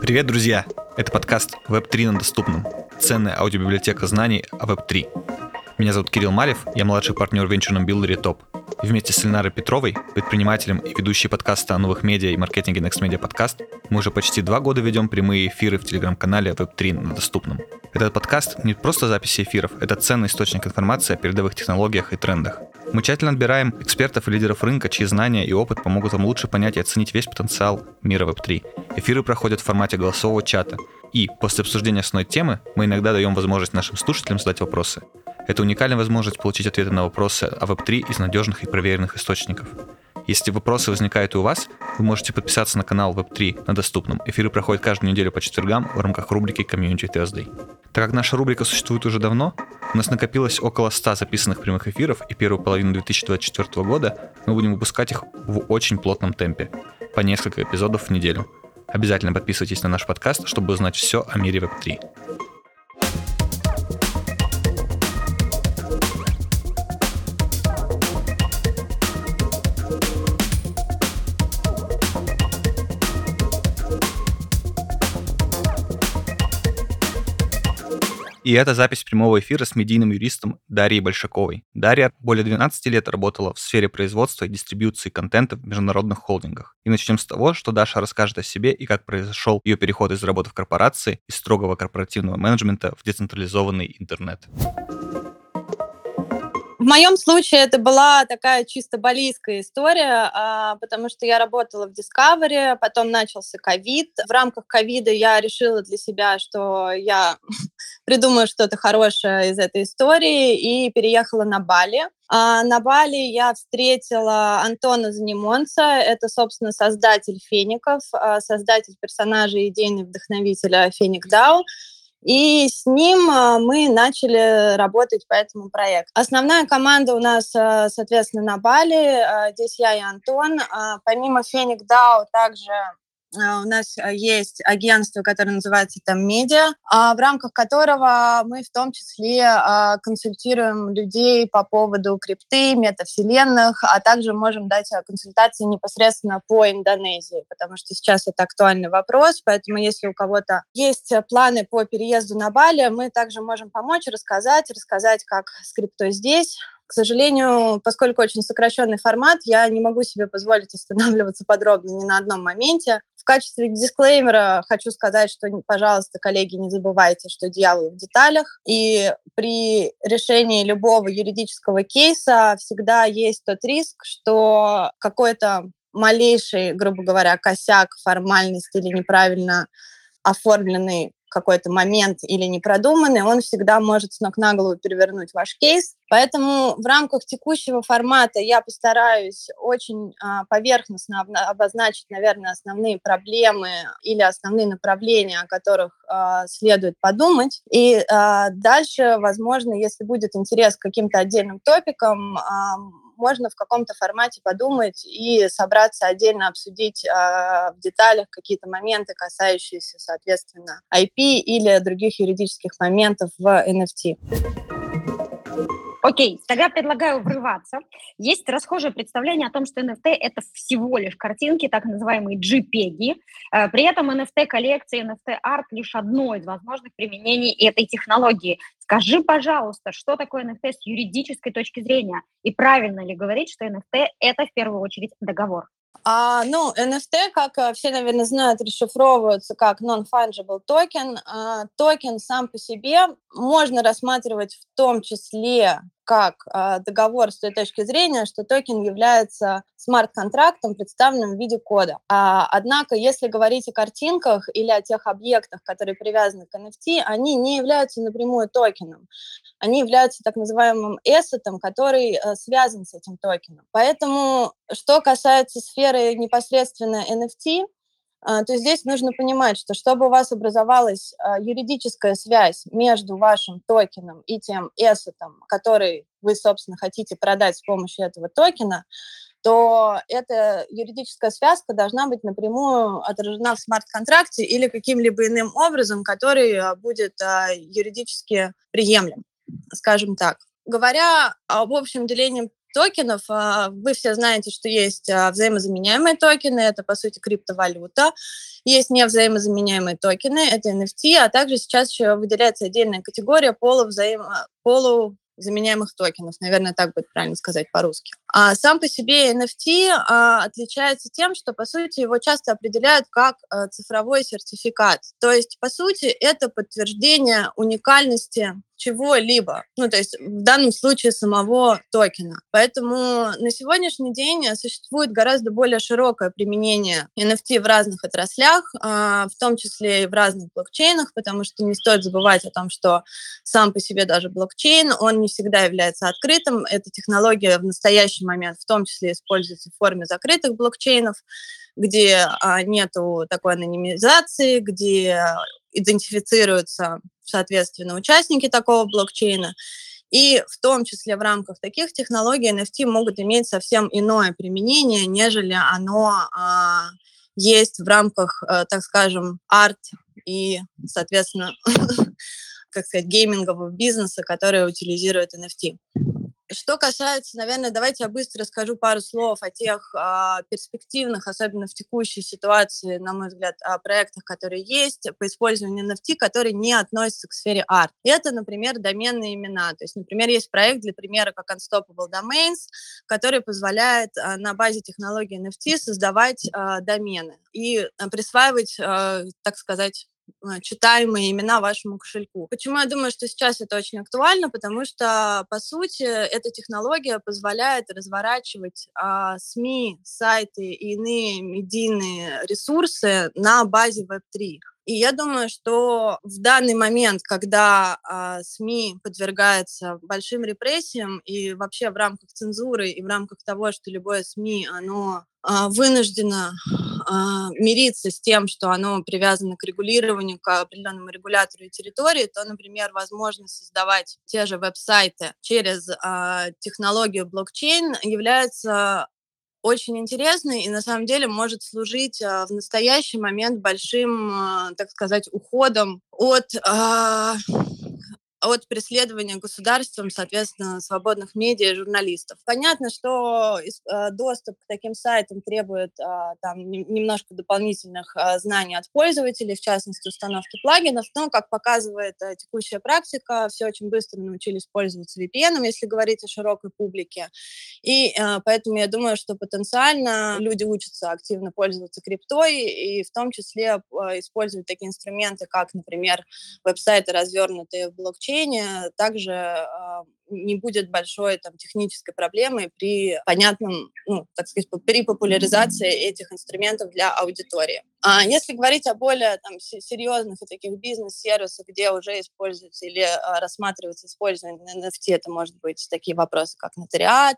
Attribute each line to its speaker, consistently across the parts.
Speaker 1: Привет, друзья! Это подкаст Web3 на доступном. Ценная аудиобиблиотека знаний о Web3. Меня зовут Кирилл Малев, я младший партнер в венчурном билдере ТОП. И вместе с Ленарой Петровой, предпринимателем и ведущей подкаста о новых медиа и маркетинге Next Media Podcast, мы уже почти два года ведем прямые эфиры в телеграм-канале Web3 на доступном. Этот подкаст не просто записи эфиров, это ценный источник информации о передовых технологиях и трендах. Мы тщательно отбираем экспертов и лидеров рынка, чьи знания и опыт помогут вам лучше понять и оценить весь потенциал мира Web3. Эфиры проходят в формате голосового чата. И после обсуждения основной темы мы иногда даем возможность нашим слушателям задать вопросы. Это уникальная возможность получить ответы на вопросы о Web3 из надежных и проверенных источников. Если вопросы возникают и у вас, вы можете подписаться на канал Web3 на доступном. Эфиры проходят каждую неделю по четвергам в рамках рубрики Community Thursday. Так как наша рубрика существует уже давно, у нас накопилось около 100 записанных прямых эфиров, и первую половину 2024 года мы будем выпускать их в очень плотном темпе, по несколько эпизодов в неделю. Обязательно подписывайтесь на наш подкаст, чтобы узнать все о мире Web3. И это запись прямого эфира с медийным юристом Дарьей Большаковой. Дарья более 12 лет работала в сфере производства и дистрибьюции контента в международных холдингах. И начнем с того, что Даша расскажет о себе и как произошел ее переход из работы в корпорации, из строгого корпоративного менеджмента в децентрализованный интернет.
Speaker 2: Моем случае это была такая чисто балийская история, а, потому что я работала в Discovery, потом начался ковид. В рамках ковида я решила для себя, что я придумаю что-то хорошее из этой истории и переехала на Бали. А на Бали я встретила Антона Занимонца, это, собственно, создатель феников, а, создатель персонажа и идейный вдохновителя Феник Дау. И с ним а, мы начали работать по этому проекту. Основная команда у нас, а, соответственно, на Бали. А, здесь я и Антон. Помимо Феник Дау также у нас а, есть агентство, которое называется там «Медиа», в рамках которого мы в том числе а, консультируем людей по поводу крипты, метавселенных, а также можем дать консультации непосредственно по Индонезии, потому что сейчас это актуальный вопрос, поэтому если у кого-то есть планы по переезду на Бали, мы также можем помочь, рассказать, рассказать, как с криптой здесь, к сожалению, поскольку очень сокращенный формат, я не могу себе позволить останавливаться подробно ни на одном моменте. Качестве дисклеймера хочу сказать, что, пожалуйста, коллеги, не забывайте, что дьявол в деталях. И при решении любого юридического кейса всегда есть тот риск, что какой-то малейший, грубо говоря, косяк, формальность или неправильно оформленный какой-то момент или непродуманный, он всегда может с ног на голову перевернуть ваш кейс. Поэтому в рамках текущего формата я постараюсь очень а, поверхностно обозначить, наверное, основные проблемы или основные направления, о которых а, следует подумать. И а, дальше, возможно, если будет интерес к каким-то отдельным топикам, можно в каком-то формате подумать и собраться отдельно обсудить э, в деталях какие-то моменты, касающиеся, соответственно, IP или других юридических моментов в NFT.
Speaker 3: Окей, тогда предлагаю врываться. Есть расхожее представление о том, что NFT — это всего лишь картинки, так называемые JPEG. Э, при этом NFT-коллекция, NFT-арт — лишь одно из возможных применений этой технологии. Скажи, пожалуйста, что такое NFT с юридической точки зрения? И правильно ли говорить, что NFT — это в первую очередь договор?
Speaker 2: А, ну, NFT, как э, все, наверное, знают, расшифровывается как non-fungible token. А, токен сам по себе можно рассматривать в том числе как а, договор с той точки зрения, что токен является смарт-контрактом, представленным в виде кода. А, однако, если говорить о картинках или о тех объектах, которые привязаны к NFT, они не являются напрямую токеном. Они являются так называемым эссетом, который а, связан с этим токеном. Поэтому, что касается сферы непосредственно NFT, то здесь нужно понимать, что чтобы у вас образовалась а, юридическая связь между вашим токеном и тем эссетом, который вы, собственно, хотите продать с помощью этого токена, то эта юридическая связка должна быть напрямую отражена в смарт-контракте или каким-либо иным образом, который а, будет юридически приемлем, скажем так. Говоря об общем делении токенов. А, вы все знаете, что есть а, взаимозаменяемые токены, это, по сути, криптовалюта. Есть невзаимозаменяемые токены, это NFT, а также сейчас еще выделяется отдельная категория полувзаим... полу заменяемых токенов, наверное, так будет правильно сказать по-русски. А сам по себе NFT а, отличается тем, что, по сути, его часто определяют как а, цифровой сертификат. То есть, по сути, это подтверждение уникальности чего-либо, ну, то есть в данном случае самого токена. Поэтому на сегодняшний день существует гораздо более широкое применение NFT в разных отраслях, а, в том числе и в разных блокчейнах, потому что не стоит забывать о том, что сам по себе даже блокчейн, он не всегда является открытым. Эта технология в настоящий момент в том числе используется в форме закрытых блокчейнов, где а, нету такой анонимизации, где идентифицируются, соответственно, участники такого блокчейна. И в том числе в рамках таких технологий NFT могут иметь совсем иное применение, нежели оно а, есть в рамках, а, так скажем, арт и, соответственно, как сказать, геймингового бизнеса, который утилизирует NFT. Что касается, наверное, давайте я быстро скажу пару слов о тех а, перспективных, особенно в текущей ситуации, на мой взгляд, о проектах, которые есть по использованию NFT, которые не относятся к сфере арт. Это, например, доменные имена. То есть, например, есть проект для примера как Unstoppable Domains, который позволяет а, на базе технологии NFT создавать а, домены и присваивать, а, так сказать, читаемые имена вашему кошельку. Почему я думаю, что сейчас это очень актуально? Потому что, по сути, эта технология позволяет разворачивать а, СМИ, сайты и иные медийные ресурсы на базе Web3. И я думаю, что в данный момент, когда а, СМИ подвергаются большим репрессиям и вообще в рамках цензуры и в рамках того, что любое СМИ, оно а, вынуждено а, мириться с тем, что оно привязано к регулированию, к определенному регулятору и территории, то, например, возможность создавать те же веб-сайты через а, технологию блокчейн является очень интересной и на самом деле может служить в настоящий момент большим, так сказать, уходом от от преследования государством, соответственно, свободных медиа и журналистов. Понятно, что э, доступ к таким сайтам требует а, там немножко дополнительных а, знаний от пользователей, в частности, установки плагинов, но, как показывает э, текущая практика, все очень быстро научились пользоваться VPN, если говорить о широкой публике. И э, поэтому я думаю, что потенциально люди учатся активно пользоваться криптой и в том числе использовать такие инструменты, как, например, веб-сайты, развернутые в блокчейн, обучения также а, не будет большой там, технической проблемы при понятном, ну, так сказать, при популяризации этих инструментов для аудитории. А если говорить о более там, серьезных и таких бизнес-сервисах, где уже используется или а, рассматривается использование NFT, это может быть такие вопросы, как нотариат,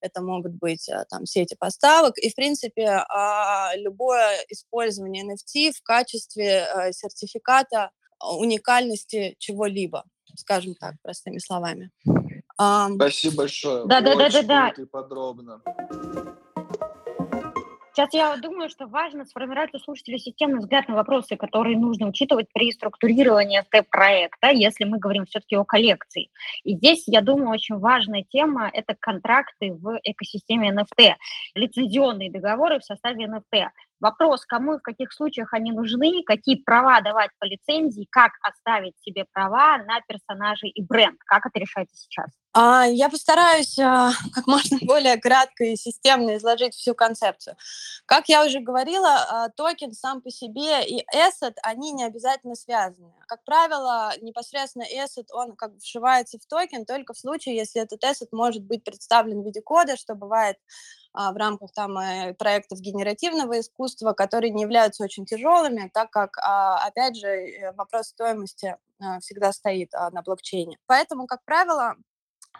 Speaker 2: это могут быть а, там, сети поставок. И, в принципе, а, любое использование NFT в качестве а, сертификата уникальности чего-либо скажем так, простыми словами.
Speaker 4: Спасибо большое.
Speaker 3: Да, да, да, да, да.
Speaker 4: И подробно.
Speaker 3: Сейчас я думаю, что важно сформировать у слушателей системный взгляд на вопросы, которые нужно учитывать при структурировании СТ-проекта, если мы говорим все-таки о коллекции. И здесь, я думаю, очень важная тема – это контракты в экосистеме NFT, лицензионные договоры в составе NFT. Вопрос, кому и в каких случаях они нужны, какие права давать по лицензии, как оставить себе права на персонажей и бренд. Как это решается сейчас?
Speaker 2: А, я постараюсь а, как можно более кратко и системно изложить всю концепцию. Как я уже говорила, а, токен сам по себе и asset, они не обязательно связаны. Как правило, непосредственно asset, он как бы вшивается в токен только в случае, если этот asset может быть представлен в виде кода, что бывает в рамках там э, проектов генеративного искусства, которые не являются очень тяжелыми, так как, а, опять же, э, вопрос стоимости а, всегда стоит на блокчейне. Поэтому, как правило,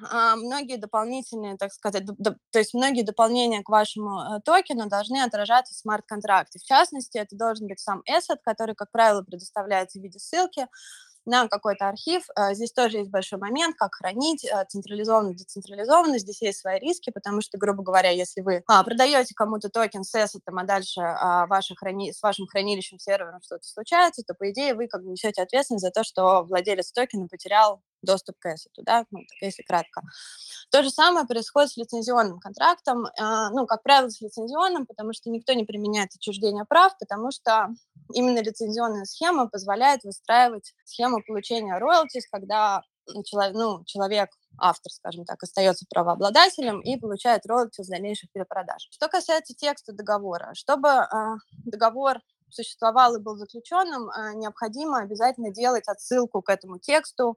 Speaker 2: многие дополнительные, так сказать, то есть многие дополнения к вашему э, токену должны отражаться в смарт-контракте. В частности, это должен быть сам asset, который, как правило, предоставляется в виде ссылки, на какой-то архив. А, здесь тоже есть большой момент, как хранить а, централизованно, децентрализованно. Здесь есть свои риски, потому что, грубо говоря, если вы а, продаете кому-то токен с эссетом, а дальше ваше храни... с вашим хранилищем сервером что-то случается, то, по идее, вы как бы несете ответственность за то, что владелец токена потерял доступ к эссету, да, ну, так, если кратко. То же самое происходит с лицензионным контрактом, э, ну, как правило, с лицензионным, потому что никто не применяет отчуждение прав, потому что именно лицензионная схема позволяет выстраивать схему получения роялтис, когда человек, ну, человек автор, скажем так, остается правообладателем и получает роялти с дальнейших перепродаж. Что касается текста договора, чтобы э, договор существовал и был заключенным, э, необходимо обязательно делать отсылку к этому тексту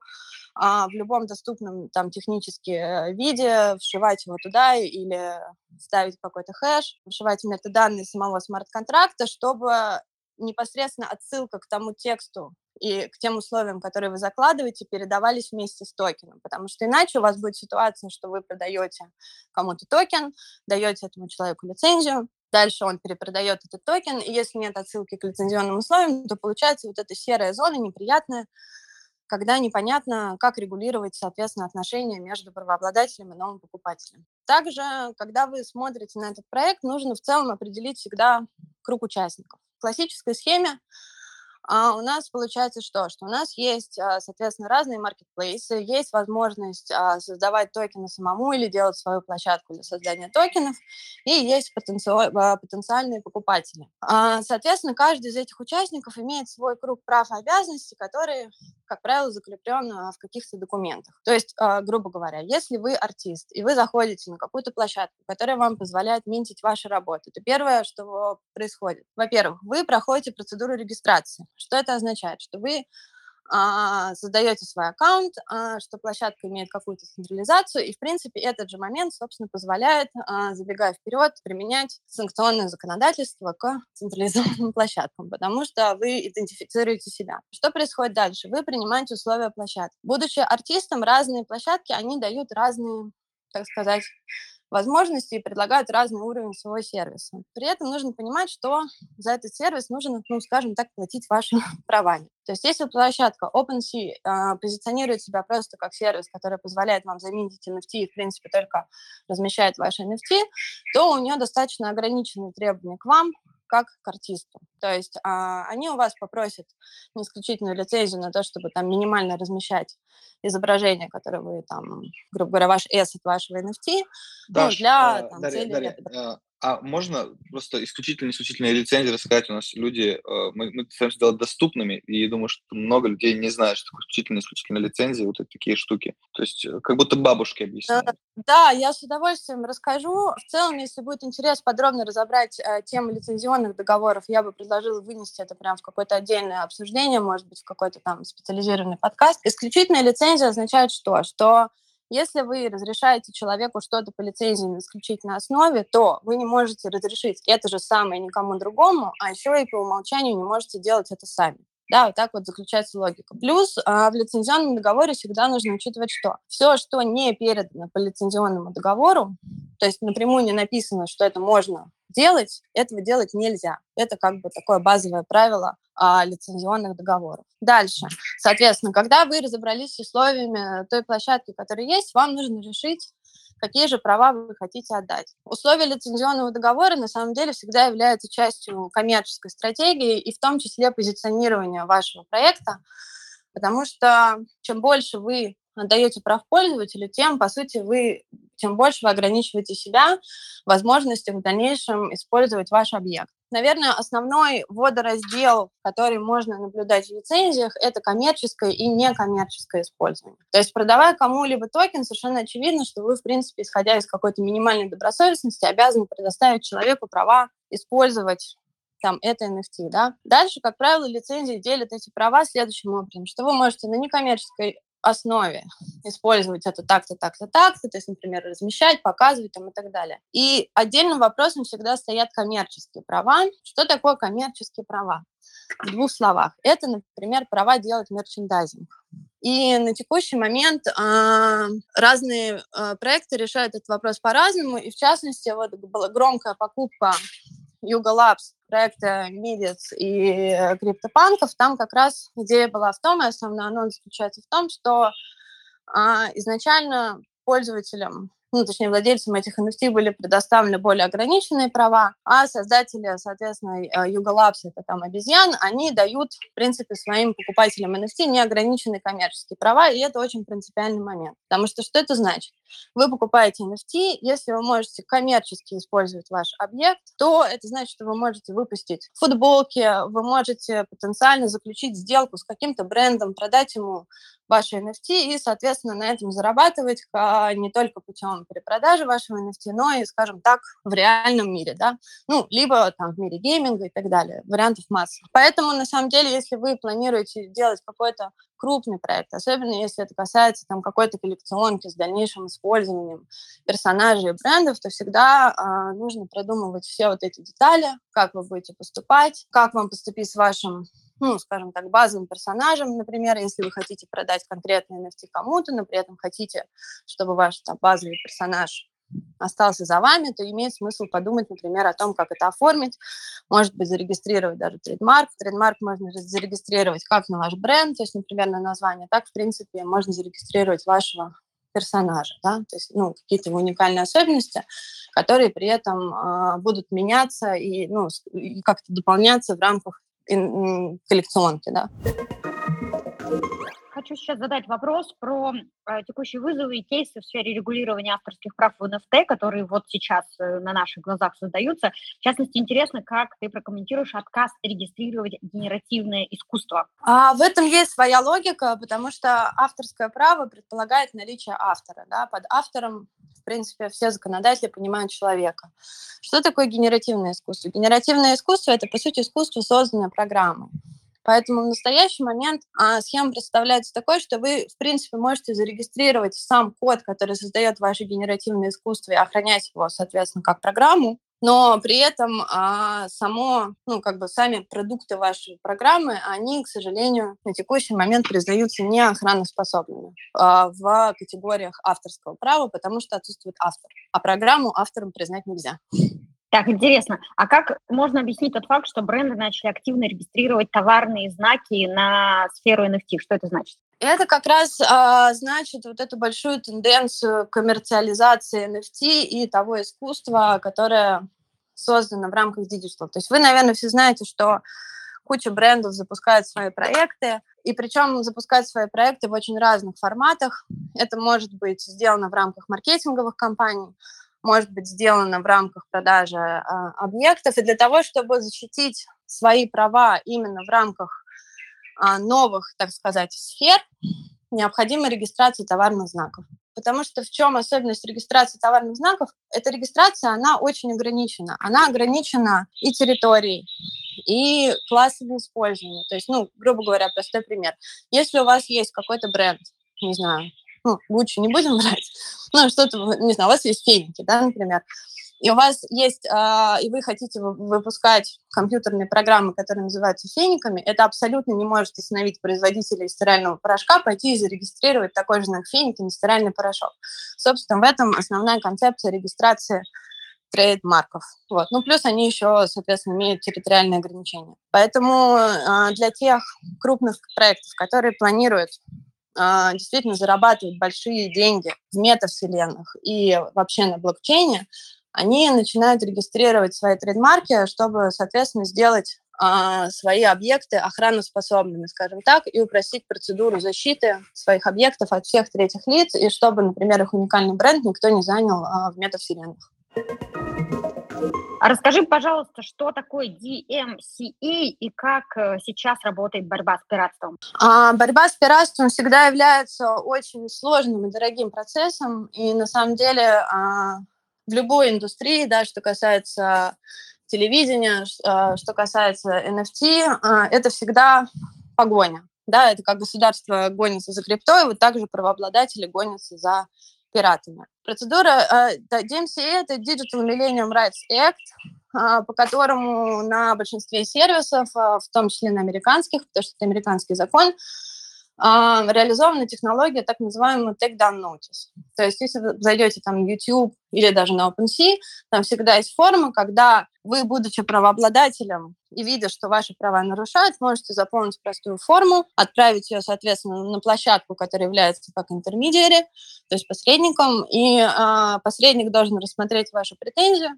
Speaker 2: э, в любом доступном там технически э, виде, вшивать его туда или ставить какой-то хэш, вшивать метаданные самого смарт-контракта, чтобы непосредственно отсылка к тому тексту и к тем условиям, которые вы закладываете, передавались вместе с токеном, потому что иначе у вас будет ситуация, что вы продаете кому-то токен, даете этому человеку лицензию, дальше он перепродает этот токен, и если нет отсылки к лицензионным условиям, то получается вот эта серая зона неприятная, когда непонятно, как регулировать, соответственно, отношения между правообладателем и новым покупателем. Также, когда вы смотрите на этот проект, нужно в целом определить всегда круг участников. Классической схеме а у нас получается что? Что у нас есть, а, соответственно, разные маркетплейсы, есть возможность а, создавать токены самому или делать свою площадку для создания токенов, и есть потенциальные покупатели. Соответственно, каждый из этих участников имеет свой круг прав и обязанностей, которые, как правило, закреплен в каких-то документах. То есть, грубо говоря, если вы артист, и вы заходите на какую-то площадку, которая вам позволяет минтить ваши работы, то первое, что происходит, во-первых, вы проходите процедуру регистрации. Что это означает? Что вы а, создаете свой аккаунт, а, что площадка имеет какую-то централизацию, и, в принципе, этот же момент, собственно, позволяет, а, забегая вперед, применять санкционное законодательство к централизованным площадкам, потому что вы идентифицируете себя. Что происходит дальше? Вы принимаете условия площадки. Будучи артистом, разные площадки, они дают разные, так сказать, возможности и предлагают разный уровень своего сервиса. При этом нужно понимать, что за этот сервис нужно, ну, скажем так, платить вашими правами. То есть если площадка OpenSea э, позиционирует себя просто как сервис, который позволяет вам заменить NFT и, в принципе, только размещает ваши NFT, то у нее достаточно ограниченные требования к вам, как к артисту. То есть а, они у вас попросят не исключительную лицензию на то, чтобы там минимально размещать изображение, которое вы там, грубо говоря, ваш эссет вашего NFT,
Speaker 4: Даш, ну, для э, там, Дарья, цели... Дарья, э, а можно просто исключительно исключительные лицензии рассказать? У нас люди, э, мы, мы стараемся сделать доступными, и думаю, что много людей не знают, что такое исключительно исключительные лицензии, вот такие штуки. То есть э, как будто бабушки объясняют.
Speaker 2: Да, я с удовольствием расскажу. В целом, если будет интерес подробно разобрать э, тему лицензионных договоров, я бы предложила вынести это прямо в какое-то отдельное обсуждение, может быть, в какой-то там специализированный подкаст. Исключительная лицензия означает что? Что если вы разрешаете человеку что-то по лицензии на исключительной основе, то вы не можете разрешить это же самое никому другому, а еще и по умолчанию не можете делать это сами. Да, вот так вот заключается логика. Плюс а, в лицензионном договоре всегда нужно учитывать что? Все, что не передано по лицензионному договору, то есть напрямую не написано, что это можно делать, этого делать нельзя. Это как бы такое базовое правило а, лицензионных договоров. Дальше. Соответственно, когда вы разобрались с условиями той площадки, которая есть, вам нужно решить, какие же права вы хотите отдать. Условия лицензионного договора на самом деле всегда являются частью коммерческой стратегии и в том числе позиционирования вашего проекта, потому что чем больше вы отдаете прав пользователю, тем, по сути, вы, тем больше вы ограничиваете себя в возможностях в дальнейшем использовать ваш объект. Наверное, основной водораздел, который можно наблюдать в лицензиях, это коммерческое и некоммерческое использование. То есть, продавая кому-либо токен, совершенно очевидно, что вы, в принципе, исходя из какой-то минимальной добросовестности, обязаны предоставить человеку права использовать там это NFT, да. Дальше, как правило, лицензии делят эти права следующим образом, что вы можете на некоммерческой основе использовать это так-то, так-то, так-то, то есть, например, размещать, показывать там и так далее. И отдельным вопросом всегда стоят коммерческие права. Что такое коммерческие права? В двух словах. Это, например, права делать мерчендайзинг. И на текущий момент э, разные э, проекты решают этот вопрос по-разному. И в частности, вот была громкая покупка Yuga Labs проекта Midits и криптопанков, там как раз идея была в том, и основной анонс заключается в том, что а, изначально пользователям ну, точнее, владельцам этих NFT были предоставлены более ограниченные права, а создатели, соответственно, э, Labs, это там обезьян, они дают, в принципе, своим покупателям NFT неограниченные коммерческие права, и это очень принципиальный момент. Потому что что это значит? Вы покупаете NFT, если вы можете коммерчески использовать ваш объект, то это значит, что вы можете выпустить футболки, вы можете потенциально заключить сделку с каким-то брендом, продать ему ваши NFT и, соответственно, на этом зарабатывать не только путем перепродажи вашего NFT, но и, скажем так, в реальном мире, да, ну, либо там в мире гейминга и так далее, вариантов масса. Поэтому, на самом деле, если вы планируете делать какой-то крупный проект, особенно если это касается там какой-то коллекционки с дальнейшим использованием персонажей и брендов, то всегда э, нужно продумывать все вот эти детали, как вы будете поступать, как вам поступить с вашим ну, скажем так, базовым персонажем, например, если вы хотите продать конкретный NFT кому-то, но при этом хотите, чтобы ваш там, базовый персонаж остался за вами, то имеет смысл подумать, например, о том, как это оформить. Может быть, зарегистрировать даже trademark. Trademark можно зарегистрировать как на ваш бренд, то есть, например, на название, так, в принципе, можно зарегистрировать вашего персонажа, да, то есть, ну, какие-то уникальные особенности, которые при этом э, будут меняться и, ну, и как-то дополняться в рамках коллекционки, да.
Speaker 3: Хочу сейчас задать вопрос про э, текущие вызовы и кейсы в сфере регулирования авторских прав в NFT, которые вот сейчас э, на наших глазах создаются. В частности, интересно, как ты прокомментируешь отказ регистрировать генеративное искусство?
Speaker 2: А, в этом есть своя логика, потому что авторское право предполагает наличие автора. Да? Под автором принципе, все законодатели понимают человека. Что такое генеративное искусство? Генеративное искусство – это, по сути, искусство, созданное программой. Поэтому в настоящий момент а, схема представляется такой, что вы, в принципе, можете зарегистрировать сам код, который создает ваше генеративное искусство, и охранять его, соответственно, как программу но при этом а, само, ну, как бы сами продукты вашей программы, они, к сожалению, на текущий момент признаются не охраноспособными а, в категориях авторского права, потому что отсутствует автор, а программу автором признать нельзя.
Speaker 3: Так, интересно. А как можно объяснить тот факт, что бренды начали активно регистрировать товарные знаки на сферу NFT? Что это значит?
Speaker 2: Это как раз а, значит вот эту большую тенденцию коммерциализации NFT и того искусства, которое создано в рамках digital. То есть вы, наверное, все знаете, что куча брендов запускают свои проекты, и причем запускают свои проекты в очень разных форматах. Это может быть сделано в рамках маркетинговых кампаний, может быть сделано в рамках продажи э, объектов. И для того, чтобы защитить свои права именно в рамках э, новых, так сказать, сфер, необходима регистрация товарных знаков. Потому что в чем особенность регистрации товарных знаков? Эта регистрация, она очень ограничена. Она ограничена и территорией, и классами использования. То есть, ну, грубо говоря, простой пример. Если у вас есть какой-то бренд, не знаю, ну, лучше не будем брать, ну, что-то, не знаю, у вас есть феники, да, например, и у вас есть, э, и вы хотите выпускать компьютерные программы, которые называются фениками, это абсолютно не может остановить производителя стирального порошка пойти и зарегистрировать такой же знак феники на стиральный порошок. Собственно, в этом основная концепция регистрации трейдмарков. Вот. Ну, плюс они еще, соответственно, имеют территориальные ограничения. Поэтому э, для тех крупных проектов, которые планируют э, действительно зарабатывать большие деньги в метавселенных и вообще на блокчейне, они начинают регистрировать свои трейдмарки, чтобы, соответственно, сделать а, свои объекты охраноспособными, скажем так, и упростить процедуру защиты своих объектов от всех третьих лиц, и чтобы, например, их уникальный бренд никто не занял а, в метавселенных.
Speaker 3: Расскажи, пожалуйста, что такое DMCA и как э, сейчас работает борьба с пиратством?
Speaker 2: А, борьба с пиратством всегда является очень сложным и дорогим процессом, и на самом деле а, в любой индустрии, да, что касается телевидения, а, что касается NFT, а, это всегда погоня. Да, это как государство гонится за криптой, вот также правообладатели гонятся за пиратами. Процедура DMCA – это Digital Millennium Rights Act, по которому на большинстве сервисов, в том числе на американских, потому что это американский закон, а, реализована технология так называемого take-down notice. То есть если вы зайдете там в YouTube или даже на OpenSea, там всегда есть форма, когда вы, будучи правообладателем и видя, что ваши права нарушают, можете заполнить простую форму, отправить ее, соответственно, на площадку, которая является как интермедиари, то есть посредником, и э, посредник должен рассмотреть вашу претензию,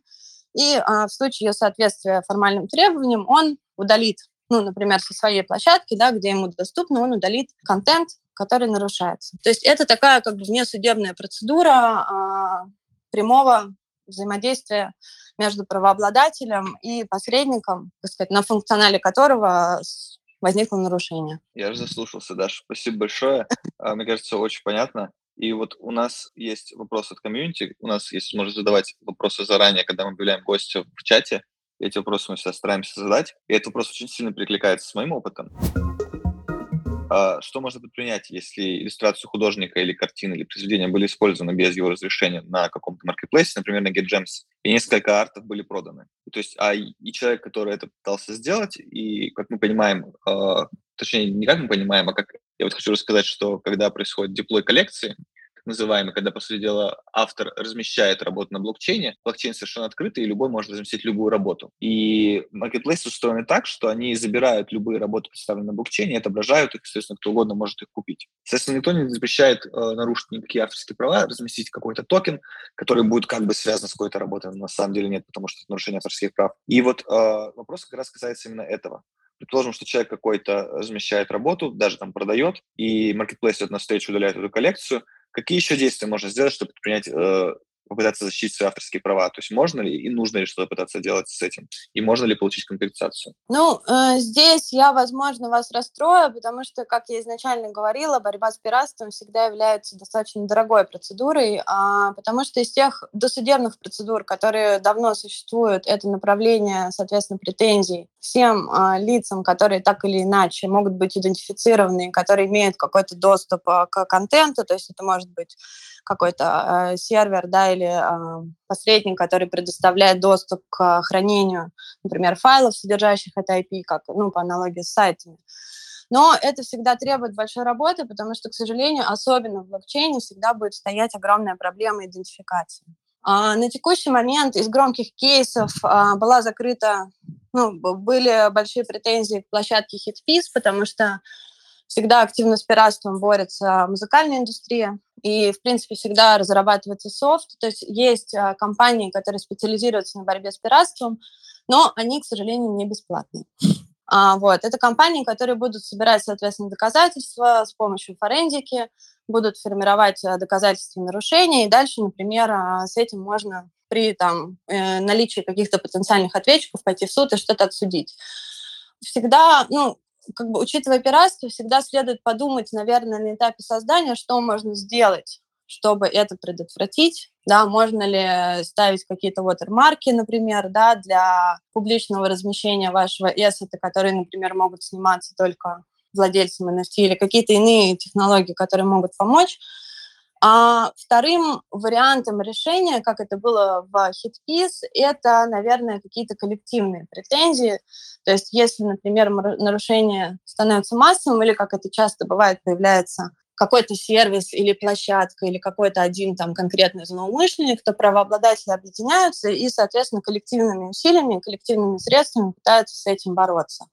Speaker 2: и э, в случае ее соответствия формальным требованиям он удалит ну, например, со своей площадки, да, где ему доступно, он удалит контент, который нарушается. То есть это такая как бы внесудебная процедура а, прямого взаимодействия между правообладателем и посредником, так сказать, на функционале которого возникло нарушение.
Speaker 4: Я же заслушался, Даша. Спасибо большое. А, мне кажется, очень понятно. И вот у нас есть вопрос от комьюнити, у нас есть возможность задавать вопросы заранее, когда мы объявляем гостя в чате. Эти вопросы мы всегда стараемся задать. И этот вопрос очень сильно перекликается с моим опытом. А что можно предпринять, если иллюстрацию художника или картины или произведения были использованы без его разрешения на каком-то маркетплейсе, например, на GetGems, и несколько артов были проданы? То есть, а и человек, который это пытался сделать, и, как мы понимаем, э, точнее, не как мы понимаем, а как я вот хочу рассказать, что когда происходит диплой коллекции, называемый, когда, по сути дела, автор размещает работу на блокчейне. Блокчейн совершенно открытый, и любой может разместить любую работу. И маркетплейсы устроены так, что они забирают любые работы, представленные на блокчейне, отображают их, соответственно, кто угодно может их купить. Соответственно, никто не запрещает э, нарушить никакие авторские права, разместить какой-то токен, который будет как бы связан с какой-то работой, но на самом деле нет, потому что это нарушение авторских прав. И вот э, вопрос как раз касается именно этого. Предположим, что человек какой-то размещает работу, даже там продает, и маркетплейс идет навстречу, удаляет эту коллекцию – Какие еще действия можно сделать, чтобы принять э, попытаться защитить свои авторские права? То есть можно ли и нужно ли что-то пытаться делать с этим? И можно ли получить компенсацию?
Speaker 2: Ну, э, здесь я, возможно, вас расстрою, потому что, как я изначально говорила, борьба с пиратством всегда является достаточно дорогой процедурой, а, потому что из тех досудебных процедур, которые давно существуют, это направление, соответственно, претензий всем э, лицам, которые так или иначе могут быть идентифицированы, которые имеют какой-то доступ э, к контенту, то есть это может быть какой-то э, сервер, да, или э, посредник, который предоставляет доступ к хранению, например, файлов, содержащих это IP, как, ну, по аналогии с сайтами. Но это всегда требует большой работы, потому что, к сожалению, особенно в блокчейне всегда будет стоять огромная проблема идентификации. А на текущий момент из громких кейсов а, была закрыта, ну, были большие претензии к площадке HitFiz, потому что всегда активно с пиратством борется музыкальная индустрия, и, в принципе, всегда разрабатывается софт. То есть есть а, компании, которые специализируются на борьбе с пиратством, но они, к сожалению, не бесплатные. А, вот. Это компании, которые будут собирать, соответственно, доказательства с помощью форензики, будут формировать а, доказательства нарушения, и дальше, например, а, с этим можно при там, э, наличии каких-то потенциальных ответчиков пойти в суд и что-то отсудить. Всегда, ну, как бы учитывая пиратство, всегда следует подумать, наверное, на этапе создания, что можно сделать, чтобы это предотвратить, да, можно ли ставить какие-то watermarки, например, да, для публичного размещения вашего эссета, которые, например, могут сниматься только владельцам NFT или какие-то иные технологии, которые могут помочь. А вторым вариантом решения, как это было в HitPiece, это, наверное, какие-то коллективные претензии. То есть если, например, нарушение становится массовым, или, как это часто бывает, появляется какой-то сервис или площадка, или какой-то один там конкретный злоумышленник, то правообладатели объединяются и, соответственно, коллективными усилиями, коллективными средствами пытаются с этим бороться.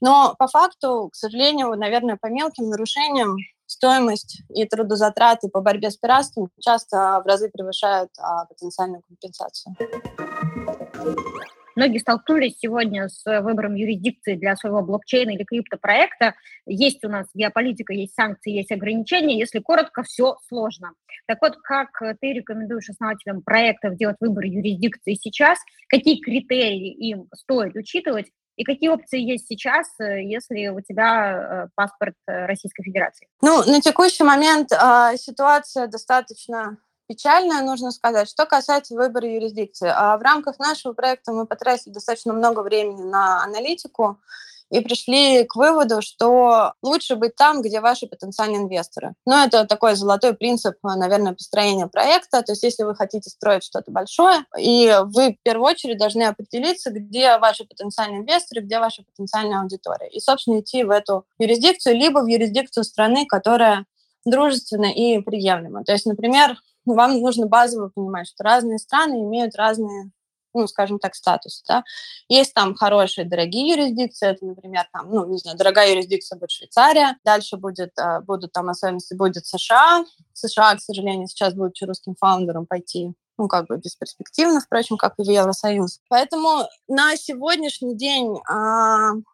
Speaker 2: Но по факту, к сожалению, наверное, по мелким нарушениям стоимость и трудозатраты по борьбе с пиратством часто в разы превышают а, потенциальную компенсацию.
Speaker 3: Многие столкнулись сегодня с выбором юрисдикции для своего блокчейна или криптопроекта. Есть у нас геополитика, есть санкции, есть ограничения. Если коротко, все сложно. Так вот, как ты рекомендуешь основателям проектов делать выбор юрисдикции сейчас? Какие критерии им стоит учитывать? И какие опции есть сейчас, э, если у тебя э, паспорт э, Российской Федерации?
Speaker 2: Ну, на текущий момент э, ситуация достаточно печальная, нужно сказать. Что касается выбора юрисдикции, а в рамках нашего проекта мы потратили достаточно много времени на аналитику и пришли к выводу, что лучше быть там, где ваши потенциальные инвесторы. Ну, это такой золотой принцип, наверное, построения проекта. То есть если вы хотите строить что-то большое, и вы в первую очередь должны определиться, где ваши потенциальные инвесторы, где ваша потенциальная аудитория. И, собственно, идти в эту юрисдикцию, либо в юрисдикцию страны, которая дружественна и приемлема. То есть, например, вам нужно базово понимать, что разные страны имеют разные ну, скажем так, статус, да. Есть там хорошие, дорогие юрисдикции, это, например, там, ну, не знаю, дорогая юрисдикция будет Швейцария, дальше будет, а, будут там особенности, будет США. США, к сожалению, сейчас будет русским фаундером пойти ну, как бы бесперспективно, впрочем, как и в Евросоюз. Поэтому на сегодняшний день э,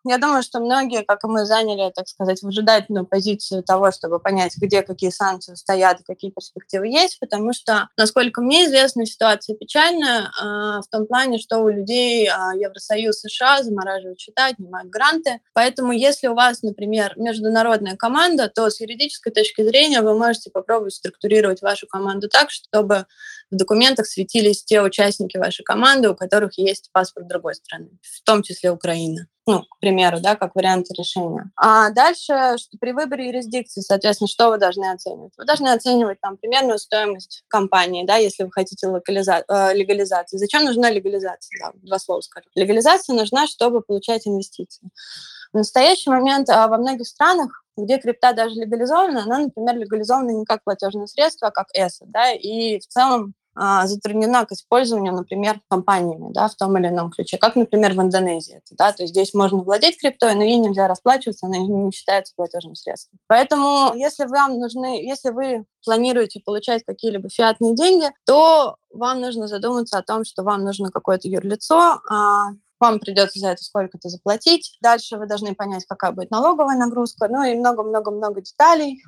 Speaker 2: я думаю, что многие, как и мы, заняли, так сказать, выжидательную позицию того, чтобы понять, где какие санкции стоят какие перспективы есть, потому что, насколько мне известно, ситуация печальная э, в том плане, что у людей э, Евросоюз, США замораживают счета, отнимают гранты. Поэтому если у вас, например, международная команда, то с юридической точки зрения вы можете попробовать структурировать вашу команду так, чтобы в документах светились те участники вашей команды, у которых есть паспорт другой страны, в том числе Украины. Ну, к примеру, да, как вариант решения. А дальше, что при выборе юрисдикции, соответственно, что вы должны оценивать? Вы должны оценивать там примерную стоимость компании, да, если вы хотите локализа- э, легализации. Зачем нужна легализация? Да, два слова скажу. Легализация нужна, чтобы получать инвестиции. В настоящий момент а, во многих странах где крипта даже легализована, она, например, легализована не как платежное средство, а как эссе, да, и в целом затруднена к использованию, например, компаниями да, в том или ином ключе, как, например, в Индонезии. Да, то есть здесь можно владеть криптой, но ей нельзя расплачиваться, она не считается платежным средством. Поэтому если вам нужны, если вы планируете получать какие-либо фиатные деньги, то вам нужно задуматься о том, что вам нужно какое-то юрлицо, а вам придется за это сколько-то заплатить. Дальше вы должны понять, какая будет налоговая нагрузка, ну и много-много-много деталей.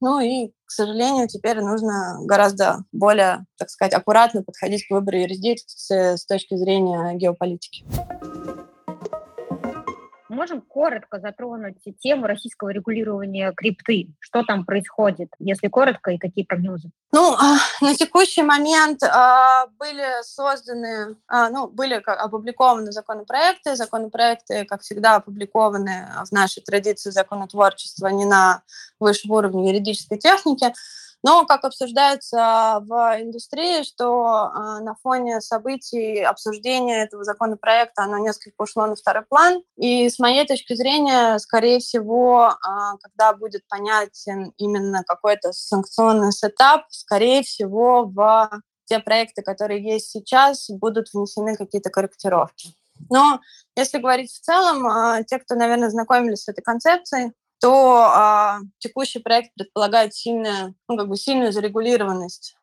Speaker 2: Ну и, к сожалению, теперь нужно гораздо более, так сказать, аккуратно подходить к выбору юрисдикции с точки зрения геополитики
Speaker 3: можем коротко затронуть тему российского регулирования крипты? Что там происходит, если коротко, и какие прогнозы?
Speaker 2: Ну, а, на текущий момент а, были созданы, а, ну, были опубликованы законопроекты. Законопроекты, как всегда, опубликованы в нашей традиции законотворчества не на высшем уровне юридической техники. Но, как обсуждается в индустрии, что э, на фоне событий обсуждения этого законопроекта оно несколько ушло на второй план. И с моей точки зрения, скорее всего, э, когда будет понятен именно какой-то санкционный сетап, скорее всего, в те проекты, которые есть сейчас, будут внесены какие-то корректировки. Но если говорить в целом, те, кто, наверное, знакомились с этой концепцией, то а, текущий проект предполагает сильную, ну, как бы сильную зарегулированность.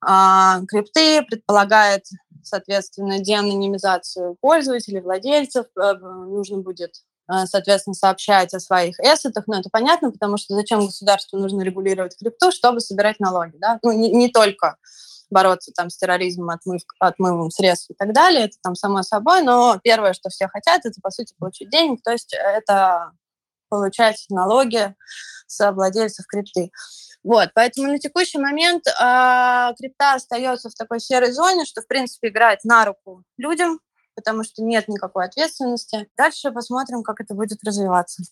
Speaker 2: А, крипты, предполагает, соответственно, деанонимизацию пользователей, владельцев, а, нужно будет а, соответственно, сообщать о своих эссетах, но это понятно, потому что зачем государству нужно регулировать крипту, чтобы собирать налоги, да, ну, не, не только бороться там с терроризмом, отмыв, отмывом средств и так далее, это там само собой, но первое, что все хотят, это, по сути, получить денег, то есть это получать налоги с владельцев крипты. Вот, поэтому на текущий момент э, крипта остается в такой серой зоне, что, в принципе, играет на руку людям, потому что нет никакой ответственности. Дальше посмотрим, как это будет развиваться.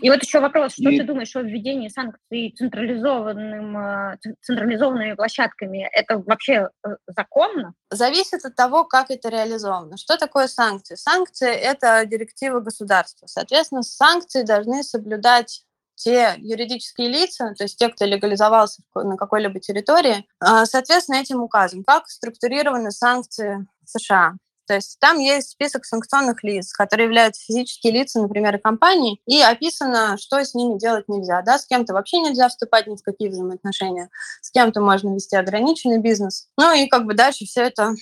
Speaker 3: И вот еще вопрос, что И... ты думаешь о введении санкций централизованным, э, централизованными площадками? Это вообще э, законно?
Speaker 2: Зависит от того, как это реализовано. Что такое санкции? Санкции — это директива государства. Соответственно, санкции должны соблюдать те юридические лица, то есть те, кто легализовался на какой-либо территории, а, соответственно, этим указом, как структурированы санкции США. То есть там есть список санкционных лиц, которые являются физические лица, например, компании, и описано, что с ними делать нельзя. Да? С кем-то вообще нельзя вступать ни в какие взаимоотношения, с кем-то можно вести ограниченный бизнес. Ну и как бы дальше все это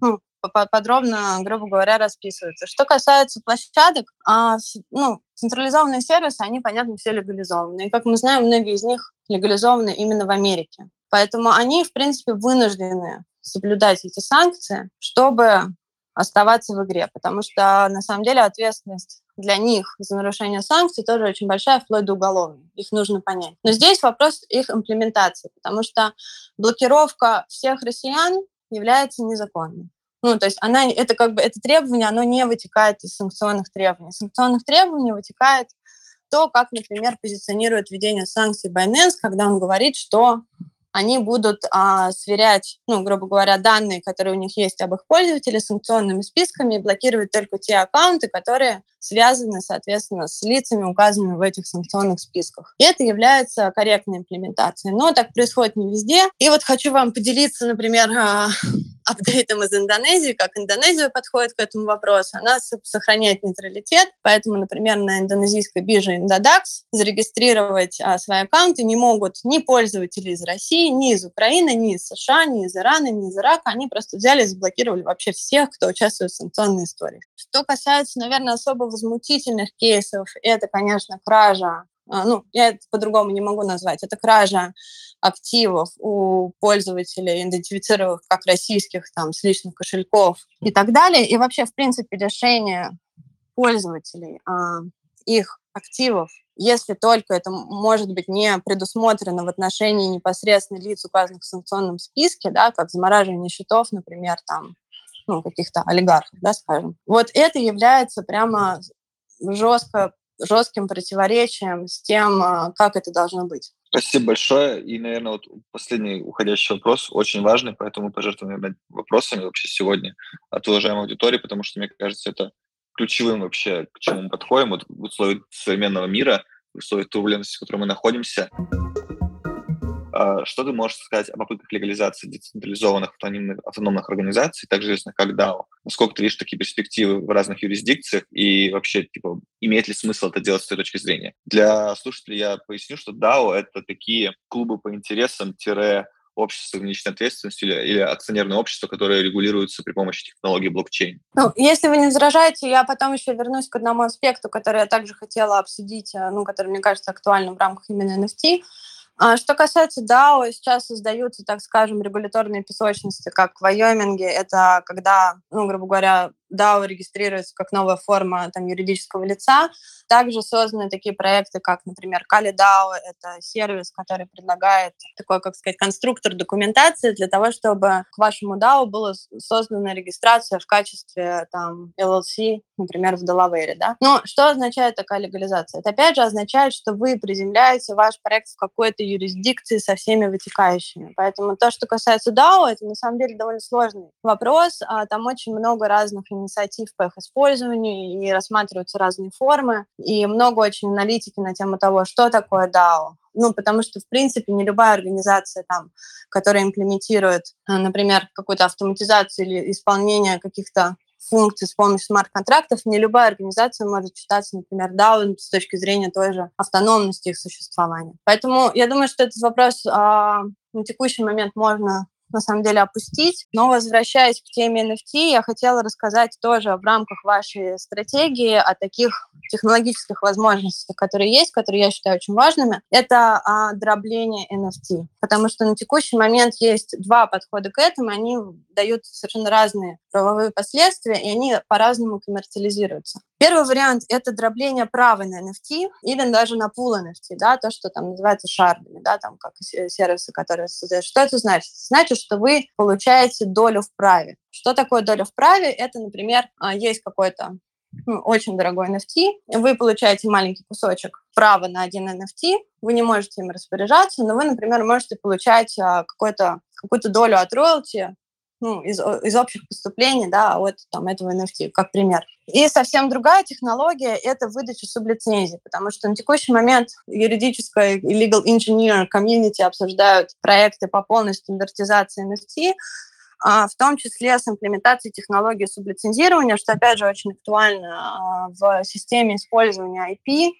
Speaker 2: ну, подробно, грубо говоря, расписывается. Что касается площадок, а, ну, централизованные сервисы, они, понятно, все легализованы. И, как мы знаем, многие из них легализованы именно в Америке. Поэтому они, в принципе, вынуждены соблюдать эти санкции, чтобы оставаться в игре, потому что на самом деле ответственность для них за нарушение санкций тоже очень большая, вплоть до уголовной. Их нужно понять. Но здесь вопрос их имплементации, потому что блокировка всех россиян является незаконной. Ну, то есть она, это как бы это требование, оно не вытекает из санкционных требований. Санкционных требований вытекает то, как, например, позиционирует введение санкций Binance, когда он говорит, что они будут а, сверять, ну, грубо говоря, данные, которые у них есть об их пользователе с санкционными списками и блокировать только те аккаунты, которые связаны, соответственно, с лицами, указанными в этих санкционных списках. И это является корректной имплементацией. Но так происходит не везде. И вот хочу вам поделиться, например, а, апдейтом из Индонезии, как Индонезия подходит к этому вопросу. Она сохраняет нейтралитет, поэтому, например, на индонезийской бирже Indodax зарегистрировать а, свои аккаунты не могут ни пользователи из России, ни из Украины, ни из США, ни из Ирана, ни из Ирака. Они просто взяли и заблокировали вообще всех, кто участвует в санкционной истории. Что касается, наверное, особо возмутительных кейсов, это, конечно, кража а, ну, я это по-другому не могу назвать, это кража активов у пользователей, идентифицированных как российских, там, с личных кошельков и так далее. И вообще, в принципе, лишение пользователей а, их активов, если только это может быть не предусмотрено в отношении непосредственно лиц, указанных в санкционном списке, да, как замораживание счетов, например, там, ну, каких-то олигархов, да, скажем. Вот это является прямо жестко жестким противоречием с тем, а, как это должно быть.
Speaker 4: Спасибо большое. И, наверное, вот последний уходящий вопрос очень важный, поэтому пожертвуем вопросами вообще сегодня от уважаемой аудитории, потому что, мне кажется, это ключевым вообще, к чему мы подходим вот в условиях современного мира, в условиях турбулентности, в которой мы находимся. А, что ты можешь сказать о попытках легализации децентрализованных автономных, автономных организаций, также известно как DAO? Насколько ты видишь такие перспективы в разных юрисдикциях и вообще, типа, имеет ли смысл это делать с той точки зрения? Для слушателей я поясню, что DAO — это такие клубы по интересам тире общество ограниченной ответственностью или, или акционерное общество, которое регулируется при помощи технологии блокчейн.
Speaker 2: Ну, если вы не возражаете, я потом еще вернусь к одному аспекту, который я также хотела обсудить, э, ну, который, мне кажется, актуальным в рамках именно NFT. А что касается DAO, сейчас создаются, так скажем, регуляторные песочности, как в Вайоминге. Это когда, ну, грубо говоря, DAO регистрируется как новая форма там, юридического лица. Также созданы такие проекты, как, например, KaliDAO. Это сервис, который предлагает такой, как сказать, конструктор документации для того, чтобы к вашему DAO была создана регистрация в качестве там, LLC, например, в Delaware. Да? Но что означает такая легализация? Это, опять же, означает, что вы приземляете ваш проект в какой-то юрисдикции со всеми вытекающими. Поэтому то, что касается DAO, это на самом деле довольно сложный вопрос. А там очень много разных инициатив по их использованию, и рассматриваются разные формы, и много очень аналитики на тему того, что такое DAO. Ну, потому что, в принципе, не любая организация, там, которая имплементирует, э, например, какую-то автоматизацию или исполнение каких-то функций с помощью смарт-контрактов, не любая организация может считаться, например, DAO с точки зрения той же автономности их существования. Поэтому я думаю, что этот вопрос а, на текущий момент можно на самом деле опустить. Но возвращаясь к теме NFT, я хотела рассказать тоже в рамках вашей стратегии о таких технологических возможностях, которые есть, которые я считаю очень важными. Это а, дробление NFT. Потому что на текущий момент есть два подхода к этому, они дают совершенно разные правовые последствия, и они по-разному коммерциализируются. Первый вариант — это дробление права на NFT или даже на пул NFT, да, то, что там называется шардами, да, там как сервисы, которые создают. Что это значит? Значит, что вы получаете долю в праве. Что такое доля в праве? Это, например, а, есть какой-то ну, очень дорогой NFT, вы получаете маленький кусочек права на один NFT, вы не можете им распоряжаться, но вы, например, можете получать а, какую-то какую-то долю от роялти ну, из, из общих поступлений да, от там, этого NFT, как пример. И совсем другая технология — это выдача сублицензий, потому что на текущий момент юридическая и legal engineer community обсуждают проекты по полной стандартизации NFT, а, в том числе с имплементацией технологии сублицензирования, что, опять же, очень актуально а, в системе использования IP,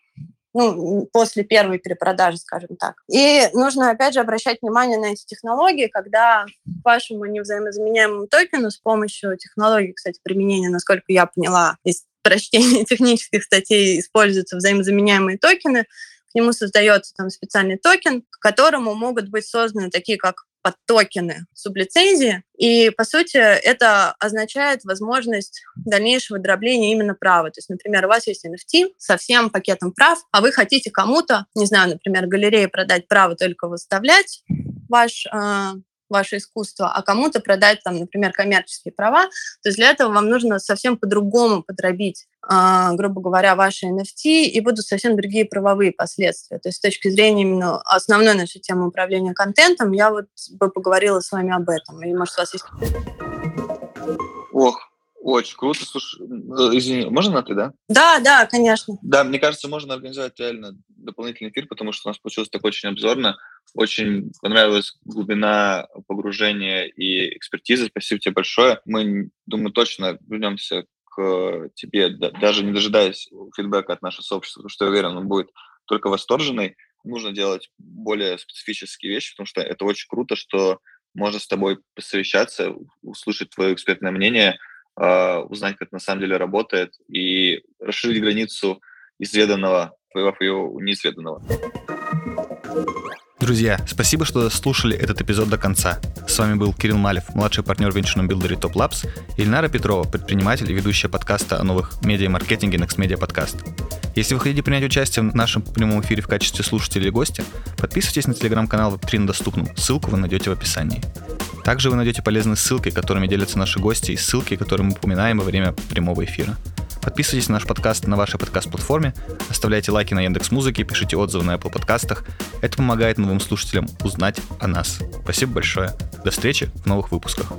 Speaker 2: ну, после первой перепродажи, скажем так. И нужно, опять же, обращать внимание на эти технологии, когда вашему невзаимозаменяемому токену с помощью технологии, кстати, применения, насколько я поняла, из прочтения технических статей используются взаимозаменяемые токены, к нему создается там специальный токен, к которому могут быть созданы такие, как под токены сублицензии. И, по сути, это означает возможность дальнейшего дробления именно права. То есть, например, у вас есть NFT со всем пакетом прав, а вы хотите кому-то, не знаю, например, галерее продать право только выставлять ваш э, ваше искусство, а кому-то продать, там, например, коммерческие права, то есть для этого вам нужно совсем по-другому подробить, э, грубо говоря, ваши NFT, и будут совсем другие правовые последствия. То есть с точки зрения именно основной нашей темы управления контентом, я вот бы поговорила с вами об этом. И, может, у вас есть...
Speaker 4: Ох, очень круто. Слушай, э, извини, можно на ты, да?
Speaker 2: Да, да, конечно.
Speaker 4: Да, мне кажется, можно организовать реально дополнительный эфир, потому что у нас получилось так очень обзорно. Очень понравилась глубина погружения и экспертизы. Спасибо тебе большое. Мы, думаю, точно вернемся к тебе, даже не дожидаясь фидбэка от нашего сообщества, потому что я уверен, он будет только восторженный. Нужно делать более специфические вещи, потому что это очень круто, что можно с тобой посовещаться, услышать твое экспертное мнение – э, узнать, как на самом деле работает, и расширить границу изведанного, у неизведанного.
Speaker 1: Друзья, спасибо, что слушали этот эпизод до конца. С вами был Кирилл Малев, младший партнер в венчурном билдере Top Labs, и Ильнара Петрова, предприниматель и ведущая подкаста о новых медиа-маркетинге Next Media Podcast. Если вы хотите принять участие в нашем прямом эфире в качестве слушателя или гостя, подписывайтесь на телеграм-канал Web3 на доступном. Ссылку вы найдете в описании. Также вы найдете полезные ссылки, которыми делятся наши гости, и ссылки, которые мы упоминаем во время прямого эфира. Подписывайтесь на наш подкаст на вашей подкаст-платформе, оставляйте лайки на Яндекс Музыке, пишите отзывы на Apple подкастах. Это помогает новым слушателям узнать о нас. Спасибо большое. До встречи в новых выпусках.